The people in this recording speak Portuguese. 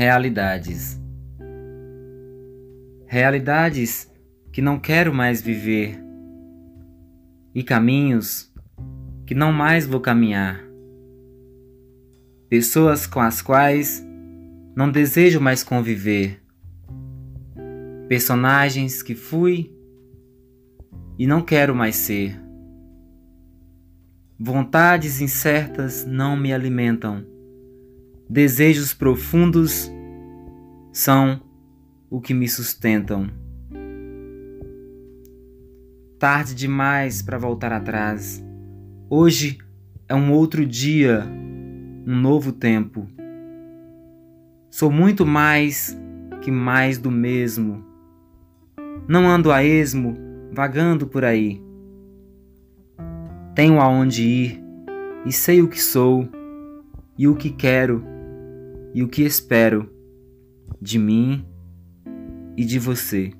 realidades. Realidades que não quero mais viver e caminhos que não mais vou caminhar. Pessoas com as quais não desejo mais conviver. Personagens que fui e não quero mais ser. Vontades incertas não me alimentam desejos profundos são o que me sustentam. Tarde demais para voltar atrás. Hoje é um outro dia, um novo tempo. Sou muito mais que mais do mesmo. Não ando a esmo, vagando por aí. Tenho aonde ir e sei o que sou e o que quero e o que espero de mim e de você.